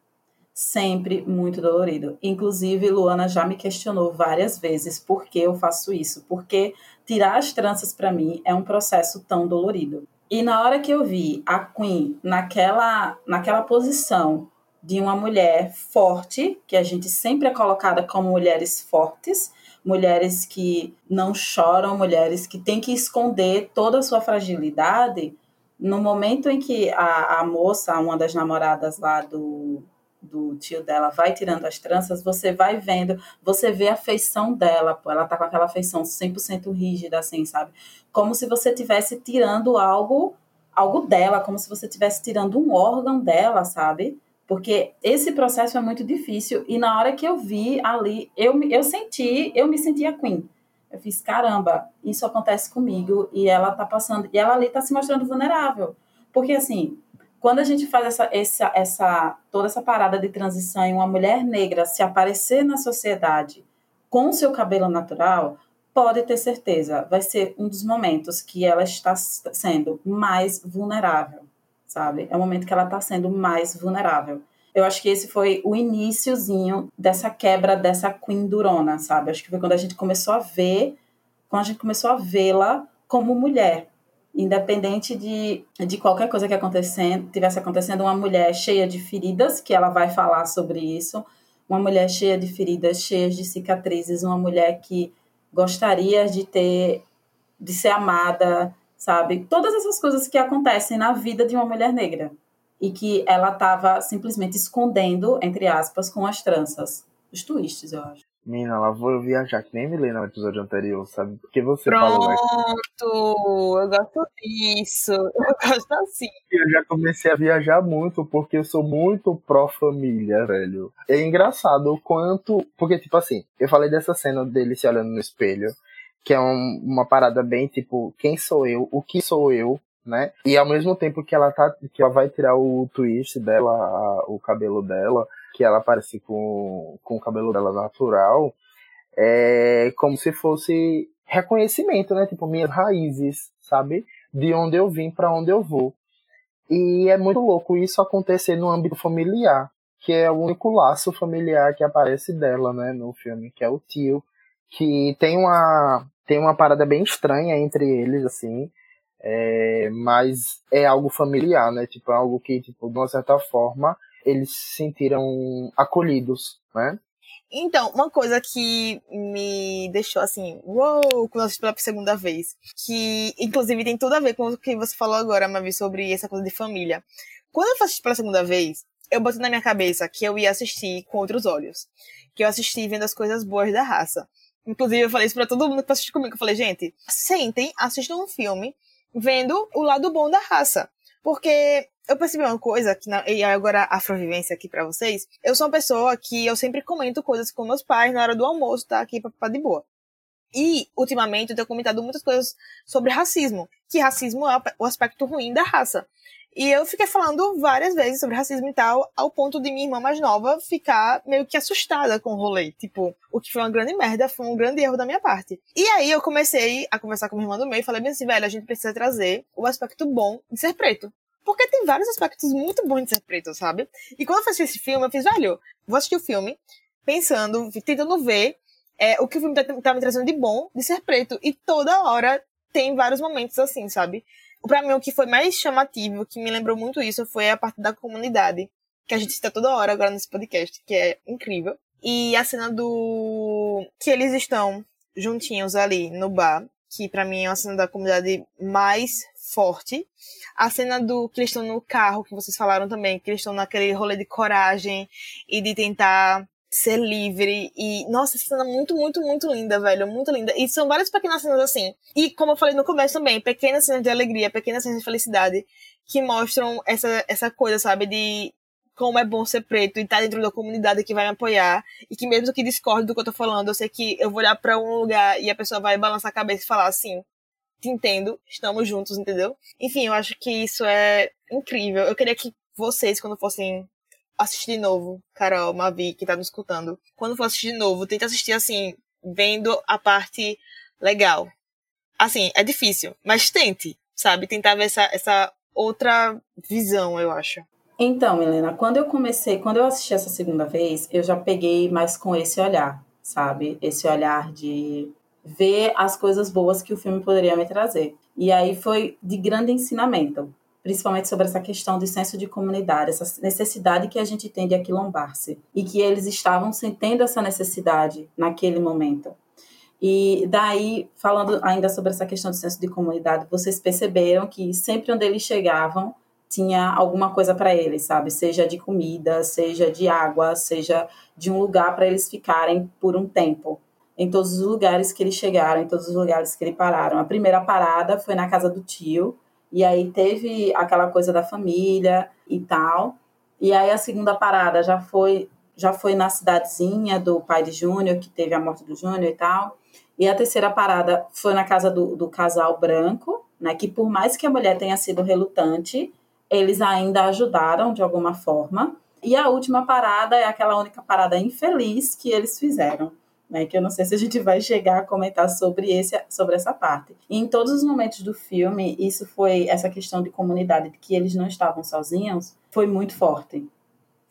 sempre muito dolorido. Inclusive, Luana já me questionou várias vezes por que eu faço isso, porque tirar as tranças para mim é um processo tão dolorido. E na hora que eu vi a Queen naquela, naquela posição de uma mulher forte, que a gente sempre é colocada como mulheres fortes, mulheres que não choram, mulheres que têm que esconder toda a sua fragilidade, no momento em que a, a moça, uma das namoradas lá do, do tio dela vai tirando as tranças, você vai vendo, você vê a feição dela, pô, ela tá com aquela feição 100% rígida, assim, sabe? Como se você tivesse tirando algo, algo dela, como se você tivesse tirando um órgão dela, sabe? Porque esse processo é muito difícil e na hora que eu vi ali, eu, eu senti, eu me senti a Queen. Eu fiz, caramba, isso acontece comigo e ela tá passando, e ela ali tá se mostrando vulnerável. Porque assim, quando a gente faz essa, essa, essa, toda essa parada de transição e uma mulher negra se aparecer na sociedade com seu cabelo natural, pode ter certeza, vai ser um dos momentos que ela está sendo mais vulnerável, sabe? É o momento que ela está sendo mais vulnerável. Eu acho que esse foi o iníciozinho dessa quebra dessa Queen Durona, sabe? Acho que foi quando a gente começou a ver, quando a gente começou a vê-la como mulher, independente de, de qualquer coisa que acontecendo, tivesse acontecendo, uma mulher cheia de feridas, que ela vai falar sobre isso, uma mulher cheia de feridas, cheia de cicatrizes, uma mulher que gostaria de ter, de ser amada, sabe? Todas essas coisas que acontecem na vida de uma mulher negra e que ela estava simplesmente escondendo, entre aspas, com as tranças. Os twists, eu acho.
Mina, lá vou viajar, que nem me lê no episódio anterior, sabe? Porque você falou. né?
Pronto, eu gosto disso. Eu gosto assim.
Eu já comecei a viajar muito, porque eu sou muito pró-família, velho. É engraçado o quanto. Porque, tipo assim, eu falei dessa cena dele se olhando no espelho, que é um- uma parada bem tipo, quem sou eu? O que sou eu? Né? E ao mesmo tempo que ela tá. que ela vai tirar o twist dela, a- o cabelo dela, que ela aparece com, com o cabelo dela natural, é como se fosse reconhecimento, né? Tipo, minhas raízes, sabe? De onde eu vim para onde eu vou. E é muito louco isso acontecer no âmbito familiar, que é o único laço familiar que aparece dela, né, no filme, que é o tio, que tem uma tem uma parada bem estranha entre eles, assim, é, mas é algo familiar, né? Tipo, é algo que, tipo, de uma certa forma, eles se sentiram acolhidos, né?
Então, uma coisa que me deixou assim, uou, quando eu assisti pela segunda vez, que inclusive tem tudo a ver com o que você falou agora, Mavi, sobre essa coisa de família. Quando eu assisti pela segunda vez, eu botei na minha cabeça que eu ia assistir com outros olhos. Que eu assisti vendo as coisas boas da raça. Inclusive, eu falei isso pra todo mundo que assistiu comigo. Eu falei, gente, sentem, assistam um filme vendo o lado bom da raça. Porque eu percebi uma coisa, que na, e agora a afrovivência aqui pra vocês. Eu sou uma pessoa que eu sempre comento coisas com meus pais na hora do almoço, tá? Aqui pra, pra de boa. E, ultimamente, eu tenho comentado muitas coisas sobre racismo. Que racismo é o aspecto ruim da raça. E eu fiquei falando várias vezes sobre racismo e tal, ao ponto de minha irmã mais nova ficar meio que assustada com o rolê. Tipo, o que foi uma grande merda, foi um grande erro da minha parte. E aí eu comecei a conversar com minha irmã do meio e falei bem assim, velho, a gente precisa trazer o aspecto bom de ser preto. Porque tem vários aspectos muito bons de ser preto, sabe? E quando eu fiz esse filme, eu fiz, velho, vou assistir o filme pensando, tentando ver é, o que o filme tá, tá me trazendo de bom de ser preto. E toda hora tem vários momentos assim, sabe? Pra mim, o que foi mais chamativo, que me lembrou muito isso, foi a parte da comunidade, que a gente cita toda hora agora nesse podcast, que é incrível. E a cena do. que eles estão juntinhos ali no bar, que pra mim é uma cena da comunidade mais forte. A cena do que eles estão no carro, que vocês falaram também, que eles estão naquele rolê de coragem e de tentar ser livre. E, nossa, essa cena é muito, muito, muito linda, velho. Muito linda. E são várias pequenas cenas assim. E, como eu falei no começo também, pequenas cenas de alegria, pequenas cenas de felicidade que mostram essa, essa coisa, sabe, de como é bom ser preto e estar dentro da comunidade que vai me apoiar. E que mesmo que discorde do que eu tô falando, eu sei que eu vou olhar pra um lugar e a pessoa vai balançar a cabeça e falar assim. Te entendo, estamos juntos, entendeu? Enfim, eu acho que isso é incrível. Eu queria que vocês, quando fossem assistir de novo, Carol, Mavi, que tá nos escutando, quando for assistir de novo, tente assistir assim, vendo a parte legal. Assim, é difícil, mas tente, sabe? Tentar ver essa, essa outra visão, eu acho.
Então, Helena, quando eu comecei, quando eu assisti essa segunda vez, eu já peguei mais com esse olhar, sabe? Esse olhar de ver as coisas boas que o filme poderia me trazer. E aí foi de grande ensinamento, principalmente sobre essa questão do senso de comunidade, essa necessidade que a gente tem de aquilombar-se. E que eles estavam tendo essa necessidade naquele momento. E daí, falando ainda sobre essa questão do senso de comunidade, vocês perceberam que sempre onde eles chegavam, tinha alguma coisa para eles, sabe? Seja de comida, seja de água, seja de um lugar para eles ficarem por um tempo. Em todos os lugares que eles chegaram, em todos os lugares que eles pararam. A primeira parada foi na casa do tio, e aí teve aquela coisa da família e tal. E aí a segunda parada já foi já foi na cidadezinha do pai de Júnior, que teve a morte do Júnior e tal. E a terceira parada foi na casa do, do casal branco, né? Que por mais que a mulher tenha sido relutante, eles ainda ajudaram de alguma forma. E a última parada é aquela única parada infeliz que eles fizeram, né? Que eu não sei se a gente vai chegar a comentar sobre esse, sobre essa parte. E em todos os momentos do filme, isso foi essa questão de comunidade, de que eles não estavam sozinhos, foi muito forte.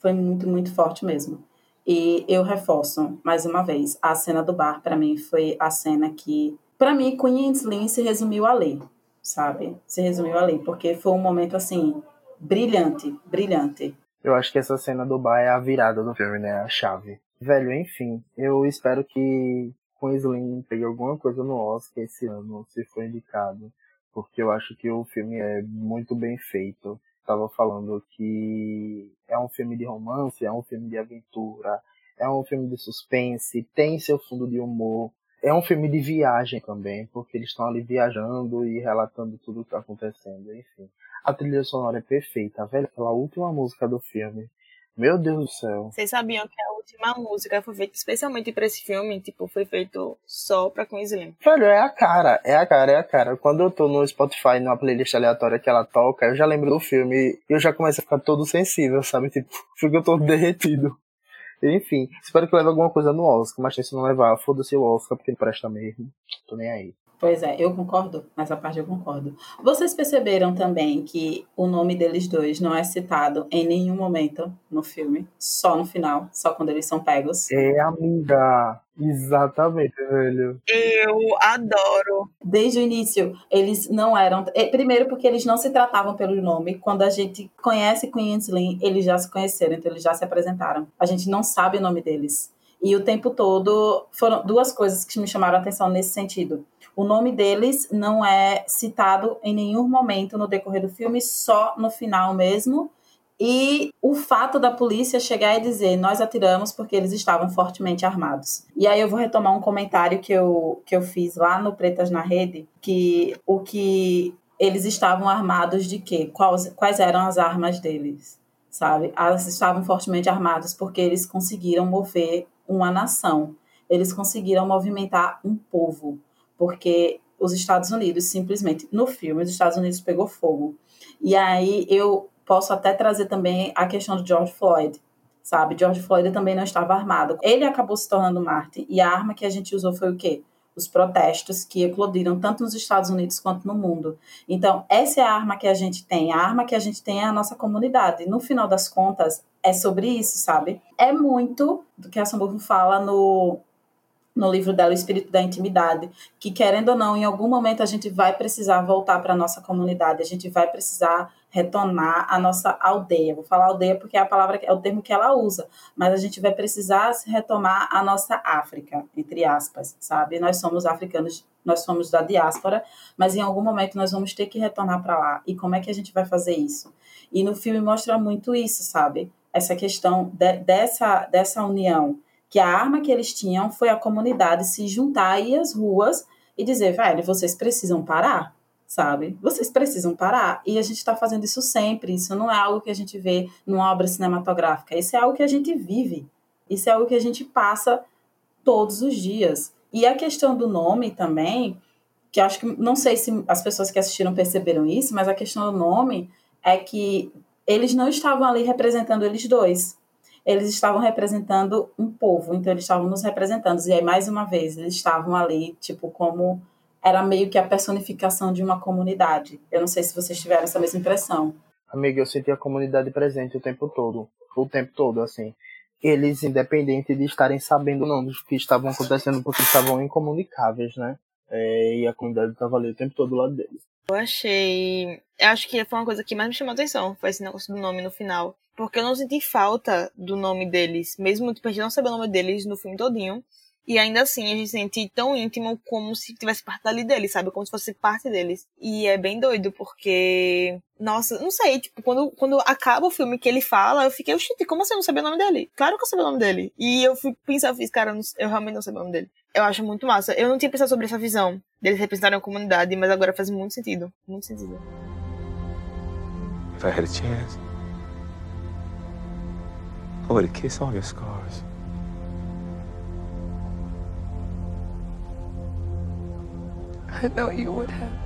Foi muito, muito forte mesmo. E eu reforço mais uma vez, a cena do bar para mim foi a cena que, para mim, Queen Slim se resumiu a lei, sabe? Se resumiu a lei, porque foi um momento assim brilhante, brilhante.
Eu acho que essa cena do bar é a virada do filme, né? A chave. Velho, enfim, eu espero que com Slim pegue alguma coisa no Oscar esse ano, se for indicado, porque eu acho que o filme é muito bem feito. Tava falando que é um filme de romance, é um filme de aventura, É um filme de suspense, tem seu fundo de humor. É um filme de viagem também, porque eles estão ali viajando e relatando tudo o que está acontecendo, enfim. A trilha sonora é perfeita, velho. Aquela última música do filme meu Deus do céu.
Vocês sabiam que a última música foi feita especialmente para esse filme? Tipo, foi feito só pra Queen
Velho, é a cara, é a cara, é a cara. Quando eu tô no Spotify, numa playlist aleatória que ela toca, eu já lembro do filme e eu já começo a ficar todo sensível, sabe? Tipo, fico todo derretido. Enfim, espero que leve alguma coisa no Oscar, mas se não levar, foda-se o Oscar, porque não presta mesmo. Tô nem aí.
Pois é, eu concordo, nessa parte eu concordo. Vocês perceberam também que o nome deles dois não é citado em nenhum momento no filme, só no final, só quando eles são pegos?
É, amiga. Exatamente, velho.
Eu adoro.
Desde o início, eles não eram. É, primeiro, porque eles não se tratavam pelo nome. Quando a gente conhece Queen Slim, eles já se conheceram, então eles já se apresentaram. A gente não sabe o nome deles. E o tempo todo foram duas coisas que me chamaram a atenção nesse sentido. O nome deles não é citado em nenhum momento no decorrer do filme, só no final mesmo. E o fato da polícia chegar e dizer nós atiramos porque eles estavam fortemente armados. E aí eu vou retomar um comentário que eu, que eu fiz lá no Pretas na Rede, que o que eles estavam armados de quê? Quais, quais eram as armas deles? Sabe? Elas estavam fortemente armadas porque eles conseguiram mover uma nação. Eles conseguiram movimentar um povo porque os Estados Unidos simplesmente no filme os Estados Unidos pegou fogo. E aí eu posso até trazer também a questão do George Floyd, sabe? George Floyd também não estava armado. Ele acabou se tornando Martin e a arma que a gente usou foi o quê? Os protestos que eclodiram tanto nos Estados Unidos quanto no mundo. Então, essa é a arma que a gente tem. A arma que a gente tem é a nossa comunidade. No final das contas, é sobre isso, sabe? É muito do que a Samburgo fala no no livro dela, O Espírito da Intimidade, que querendo ou não, em algum momento a gente vai precisar voltar para a nossa comunidade, a gente vai precisar retornar a nossa aldeia. Vou falar aldeia porque é a palavra é o termo que ela usa, mas a gente vai precisar retomar a nossa África, entre aspas, sabe? Nós somos africanos, nós somos da diáspora, mas em algum momento nós vamos ter que retornar para lá. E como é que a gente vai fazer isso? E no filme mostra muito isso, sabe? Essa questão de, dessa dessa união que a arma que eles tinham foi a comunidade se juntar aí às ruas e dizer, velho, vocês precisam parar, sabe? Vocês precisam parar. E a gente está fazendo isso sempre. Isso não é algo que a gente vê numa obra cinematográfica. Isso é algo que a gente vive. Isso é algo que a gente passa todos os dias. E a questão do nome também, que acho que não sei se as pessoas que assistiram perceberam isso, mas a questão do nome é que eles não estavam ali representando eles dois eles estavam representando um povo, então eles estavam nos representando. E aí, mais uma vez, eles estavam ali, tipo, como era meio que a personificação de uma comunidade. Eu não sei se vocês tiveram essa mesma impressão.
Amiga, eu senti a comunidade presente o tempo todo. O tempo todo, assim. Eles, independente de estarem sabendo não dos que estavam acontecendo, porque estavam incomunicáveis, né? É, e a comunidade estava ali o tempo todo do lado deles.
Eu achei. Eu acho que foi uma coisa que mais me chamou a atenção. Foi esse negócio do nome no final. Porque eu não senti falta do nome deles. Mesmo tipo, a gente não saber o nome deles no filme todinho. E ainda assim, a gente sente tão íntimo como se tivesse parte dali deles, sabe? Como se fosse parte deles. E é bem doido, porque. Nossa, não sei, tipo, quando, quando acaba o filme que ele fala, eu fiquei, oxi, como assim eu não sabia o nome dele? Claro que eu sabia o nome dele. E eu fui pensar, fiz, cara, eu, realmente não sabia o nome dele. Eu acho muito massa. Eu não tinha pensado sobre essa visão deles representarem a comunidade, mas agora faz muito sentido. Muito sentido. If a chance, I would kiss all your scars.
I know you would have.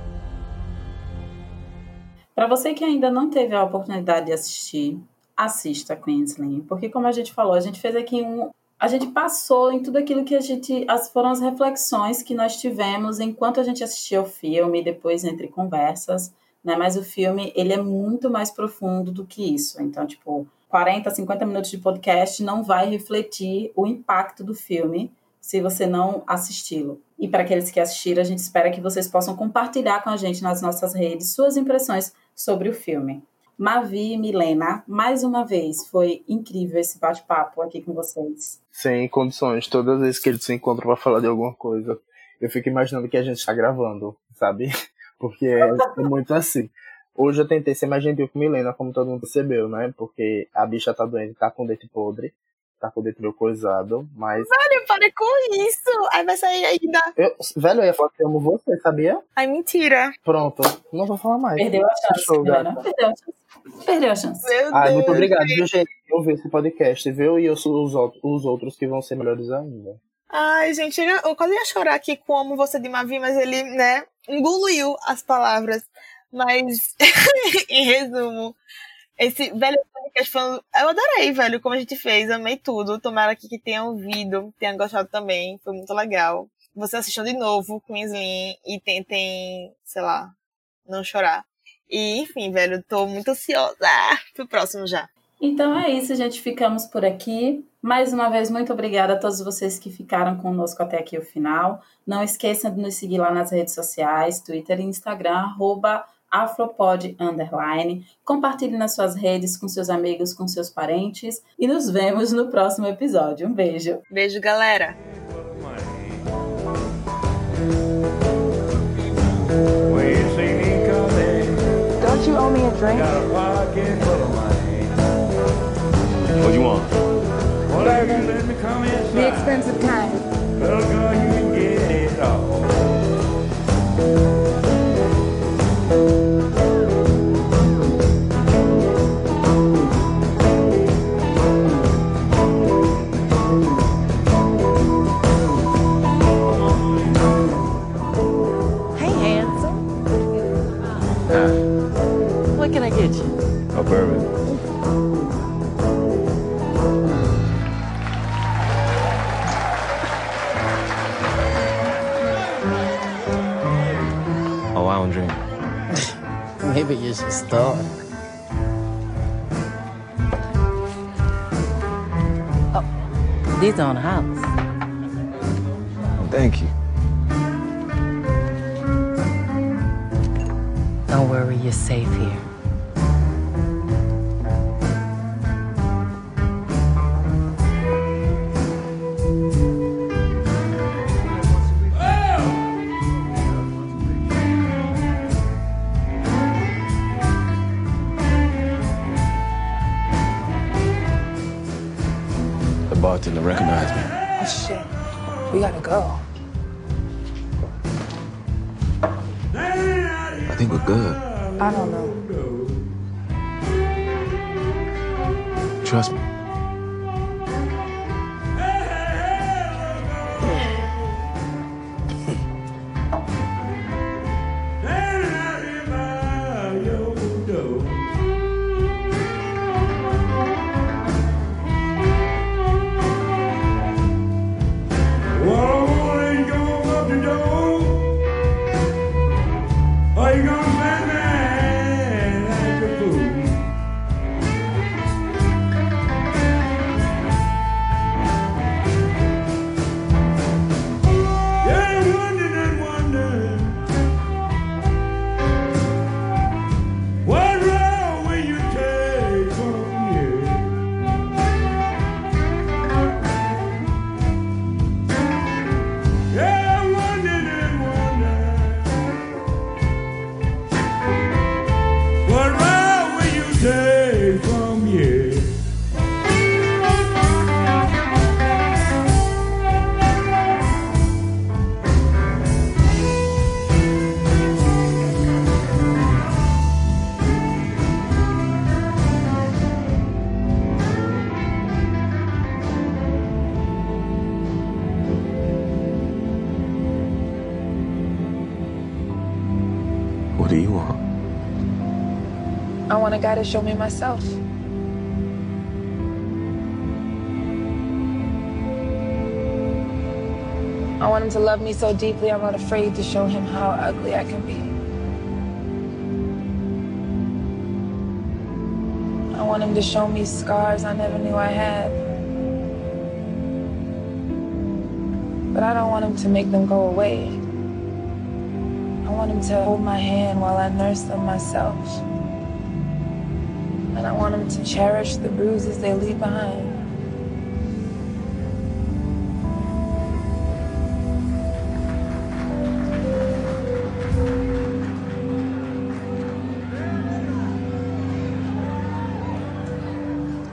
Para você que ainda não teve a oportunidade de assistir, assista Queensland, porque como a gente falou, a gente fez aqui um, a gente passou em tudo aquilo que a gente. As, foram as reflexões que nós tivemos enquanto a gente assistia o filme, depois entre conversas, né? Mas o filme, ele é muito mais profundo do que isso. Então, tipo, 40, 50 minutos de podcast não vai refletir o impacto do filme se você não assisti-lo. E para aqueles que assistiram, a gente espera que vocês possam compartilhar com a gente nas nossas redes suas impressões sobre o filme. Mavi e Milena, mais uma vez, foi incrível esse bate-papo aqui com vocês.
Sem condições, todas as vezes que eles se encontram para falar de alguma coisa, eu fico imaginando que a gente está gravando, sabe? Porque é muito assim. Hoje eu tentei ser mais gentil com Milena, como todo mundo percebeu, né? Porque a bicha tá doente, tá com dente podre. tá com o dedo coisado, mas.
Velho, para com isso! Aí vai sair ainda.
Eu, velho, eu ia falar que eu amo você, sabia?
Ai, mentira.
Pronto, não vou falar mais.
Perdeu a chance,
Show,
né?
gata.
Perdeu a chance. Perdeu a chance.
Meu
Ai,
Deus.
muito obrigado, viu, gente? Eu vi esse podcast, viu? E eu sou os, os outros que vão ser melhores ainda.
Ai, gente, eu, eu quase ia chorar aqui com Amo Você de Mavi, mas ele, né, engoliu as palavras. Mas, em resumo, esse velho podcast falando. Eu adorei, velho, como a gente fez, amei tudo. Tomara que, que tenham ouvido, tenham gostado também, foi muito legal. Vocês assistam de novo com Slim e tentem, sei lá, não chorar. E, enfim, velho, tô muito ansiosa pro próximo já.
Então é isso, gente. Ficamos por aqui. Mais uma vez, muito obrigada a todos vocês que ficaram conosco até aqui o final. Não esqueçam de nos seguir lá nas redes sociais, Twitter e Instagram, arroba afropod, underline. Compartilhe nas suas redes com seus amigos, com seus parentes. E nos vemos no próximo episódio. Um beijo.
Beijo, galera.
Don't you owe me a drink?
What you want?
If you let me come inside,
The expensive kind.
Bourbon. Oh, I don't drink.
Maybe you should start. Oh, these on the house.
Thank you.
Don't worry, you're safe here.
Trust me.
I want a guy to show me myself. I want him to love me so deeply, I'm not afraid to show him how ugly I can be. I want him to show me scars I never knew I had. But I don't want him to make them go away. I want him to hold my hand while I nurse them myself. To cherish the bruises they leave behind.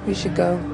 We should go.